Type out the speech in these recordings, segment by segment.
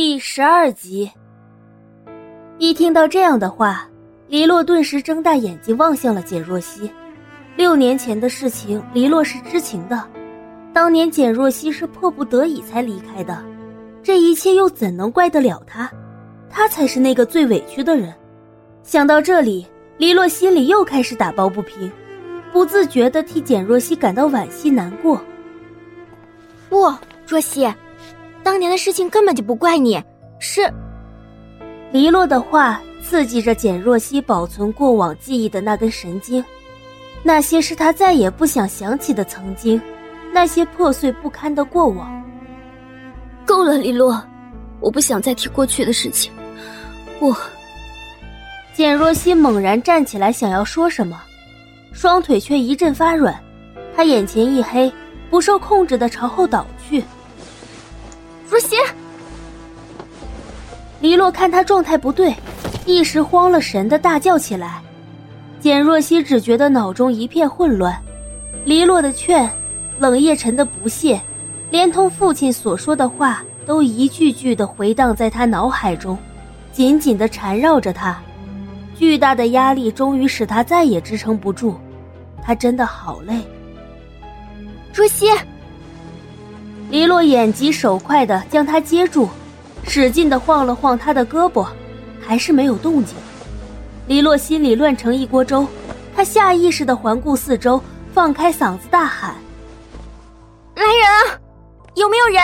第十二集。一听到这样的话，黎洛顿时睁大眼睛望向了简若曦。六年前的事情，黎洛是知情的。当年简若曦是迫不得已才离开的，这一切又怎能怪得了他？他才是那个最委屈的人。想到这里，黎洛心里又开始打抱不平，不自觉地替简若曦感到惋惜难过。不，若曦，当年的事情根本就不怪你，是。黎洛的话刺激着简若曦保存过往记忆的那根神经，那些是他再也不想想起的曾经，那些破碎不堪的过往。够了，黎洛，我不想再提过去的事情。我。简若曦猛然站起来，想要说什么，双腿却一阵发软，她眼前一黑，不受控制的朝后倒去。若曦。黎洛看他状态不对，一时慌了神的大叫起来。简若曦只觉得脑中一片混乱，黎洛的劝，冷夜晨的不屑，连同父亲所说的话，都一句句的回荡在他脑海中，紧紧的缠绕着他。巨大的压力终于使他再也支撑不住，他真的好累。若曦，黎洛眼疾手快的将他接住。使劲的晃了晃他的胳膊，还是没有动静。黎洛心里乱成一锅粥，他下意识的环顾四周，放开嗓子大喊：“来人啊！有没有人？”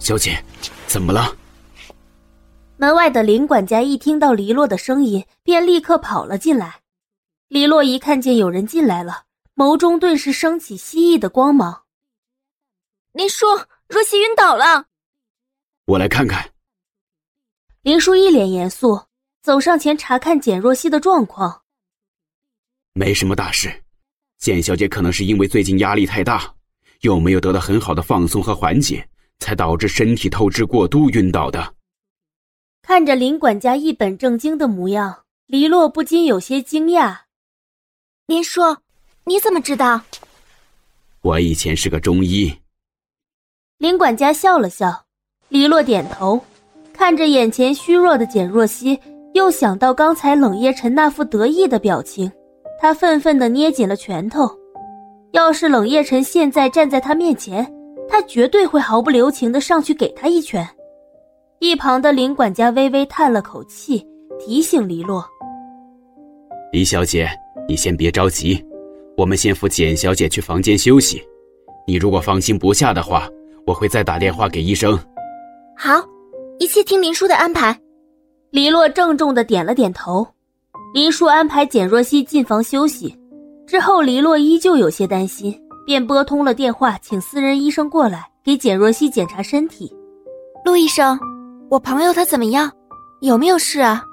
小姐，怎么了？门外的林管家一听到黎洛的声音，便立刻跑了进来。黎洛一看见有人进来了，眸中顿时升起蜥蜴的光芒。林叔。若曦晕倒了，我来看看。林叔一脸严肃，走上前查看简若曦的状况。没什么大事，简小姐可能是因为最近压力太大，又没有得到很好的放松和缓解，才导致身体透支过度晕倒的。看着林管家一本正经的模样，黎洛不禁有些惊讶。林叔，你怎么知道？我以前是个中医。林管家笑了笑，黎洛点头，看着眼前虚弱的简若曦，又想到刚才冷夜晨那副得意的表情，他愤愤地捏紧了拳头。要是冷夜晨现在站在他面前，他绝对会毫不留情地上去给他一拳。一旁的林管家微微叹了口气，提醒黎洛：“李小姐，你先别着急，我们先扶简小姐去房间休息。你如果放心不下的话。”我会再打电话给医生。好，一切听林叔的安排。黎洛郑重的点了点头。林叔安排简若曦进房休息，之后黎洛依旧有些担心，便拨通了电话，请私人医生过来给简若曦检查身体。陆医生，我朋友他怎么样？有没有事啊？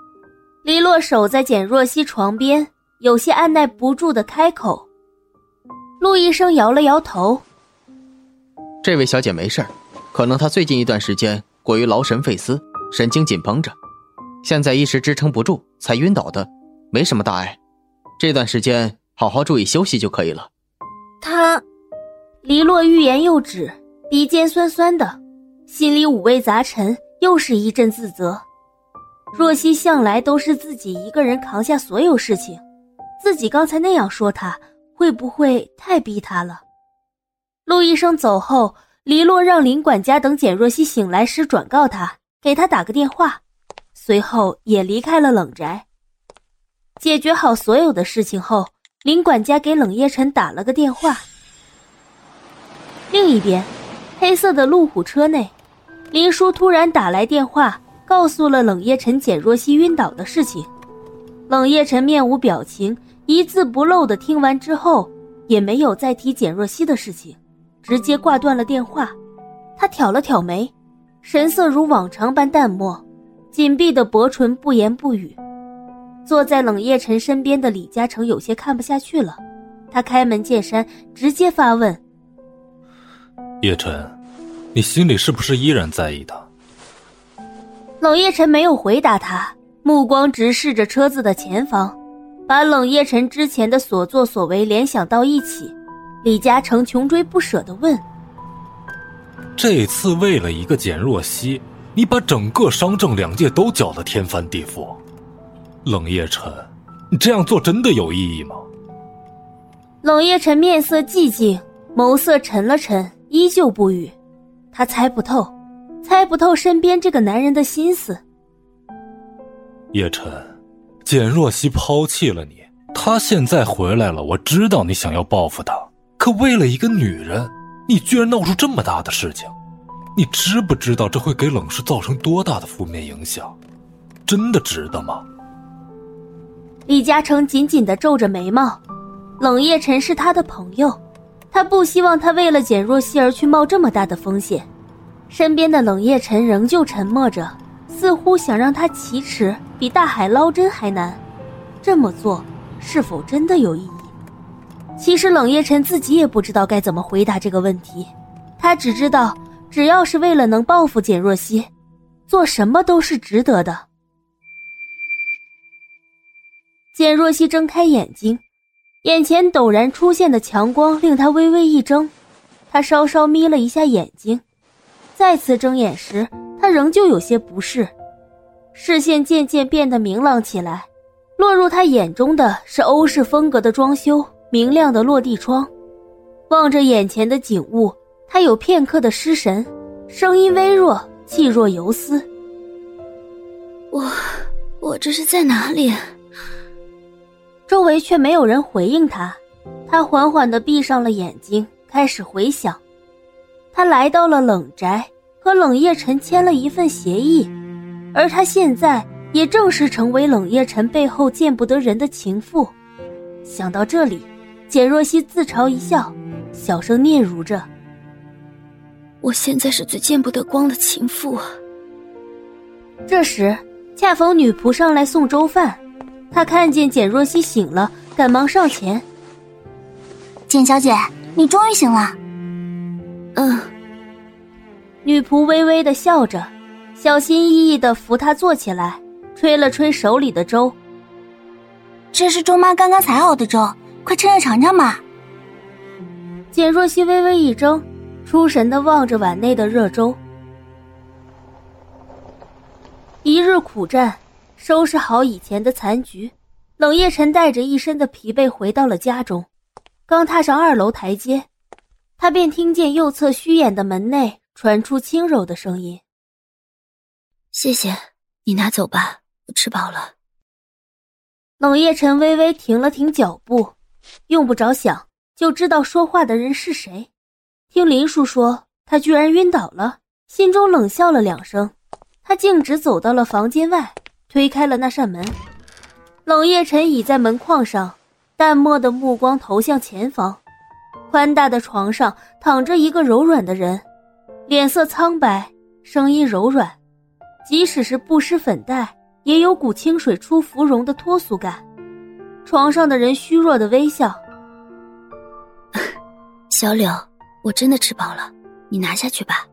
黎洛守在简若曦床边，有些按耐不住的开口。陆医生摇了摇头。这位小姐没事可能她最近一段时间过于劳神费思，神经紧绷着，现在一时支撑不住才晕倒的，没什么大碍。这段时间好好注意休息就可以了。他，黎洛欲言又止，鼻尖酸酸的，心里五味杂陈，又是一阵自责。若曦向来都是自己一个人扛下所有事情，自己刚才那样说他，会不会太逼他了？陆医生走后，黎洛让林管家等简若曦醒来时转告他，给他打个电话，随后也离开了冷宅。解决好所有的事情后，林管家给冷夜晨打了个电话。另一边，黑色的路虎车内，林叔突然打来电话，告诉了冷夜晨简若曦晕倒的事情。冷夜晨面无表情，一字不漏的听完之后，也没有再提简若曦的事情。直接挂断了电话，他挑了挑眉，神色如往常般淡漠，紧闭的薄唇不言不语。坐在冷夜晨身边的李嘉诚有些看不下去了，他开门见山，直接发问：“叶晨，你心里是不是依然在意他？”冷夜晨没有回答他，目光直视着车子的前方，把冷夜晨之前的所作所为联想到一起。李嘉诚穷追不舍的问：“这次为了一个简若曦，你把整个商政两界都搅得天翻地覆。冷夜辰，你这样做真的有意义吗？冷夜辰面色寂静，眸色沉了沉，依旧不语。他猜不透，猜不透身边这个男人的心思。叶辰，简若曦抛弃了你，她现在回来了，我知道你想要报复她，可为了一个女人，你居然闹出这么大的事情，你知不知道这会给冷氏造成多大的负面影响？真的值得吗？李嘉诚紧紧的皱着眉毛，冷夜辰是他的朋友，他不希望他为了简若曦而去冒这么大的风险。身边的冷夜辰仍旧沉默着，似乎想让他启齿比大海捞针还难。这么做是否真的有意义？其实冷夜辰自己也不知道该怎么回答这个问题，他只知道，只要是为了能报复简若曦，做什么都是值得的。简若曦睁开眼睛，眼前陡然出现的强光令她微微一怔，她稍稍眯了一下眼睛，再次睁眼时，她仍旧有些不适，视线渐渐变得明朗起来，落入他眼中的是欧式风格的装修。明亮的落地窗，望着眼前的景物，他有片刻的失神，声音微弱，气若游丝。我，我这是在哪里？周围却没有人回应他，他缓缓的闭上了眼睛，开始回想。他来到了冷宅，和冷夜晨签了一份协议，而他现在也正式成为冷夜晨背后见不得人的情妇。想到这里。简若曦自嘲一笑，小声嗫嚅着：“我现在是最见不得光的情妇啊。”这时，恰逢女仆上来送粥饭，她看见简若曦醒了，赶忙上前：“简小姐，你终于醒了。”“嗯。”女仆微微的笑着，小心翼翼的扶他坐起来，吹了吹手里的粥：“这是周妈刚刚才熬的粥。”快趁热尝尝嘛！简若曦微微一怔，出神的望着碗内的热粥。一日苦战，收拾好以前的残局，冷夜晨带着一身的疲惫回到了家中。刚踏上二楼台阶，他便听见右侧虚掩的门内传出轻柔的声音：“谢谢你，拿走吧，我吃饱了。”冷夜晨微微停了停脚步。用不着想，就知道说话的人是谁。听林叔说，他居然晕倒了，心中冷笑了两声。他径直走到了房间外，推开了那扇门。冷夜晨倚在门框上，淡漠的目光投向前方。宽大的床上躺着一个柔软的人，脸色苍白，声音柔软，即使是不施粉黛，也有股清水出芙蓉的脱俗感。床上的人虚弱的微笑。小柳，我真的吃饱了，你拿下去吧。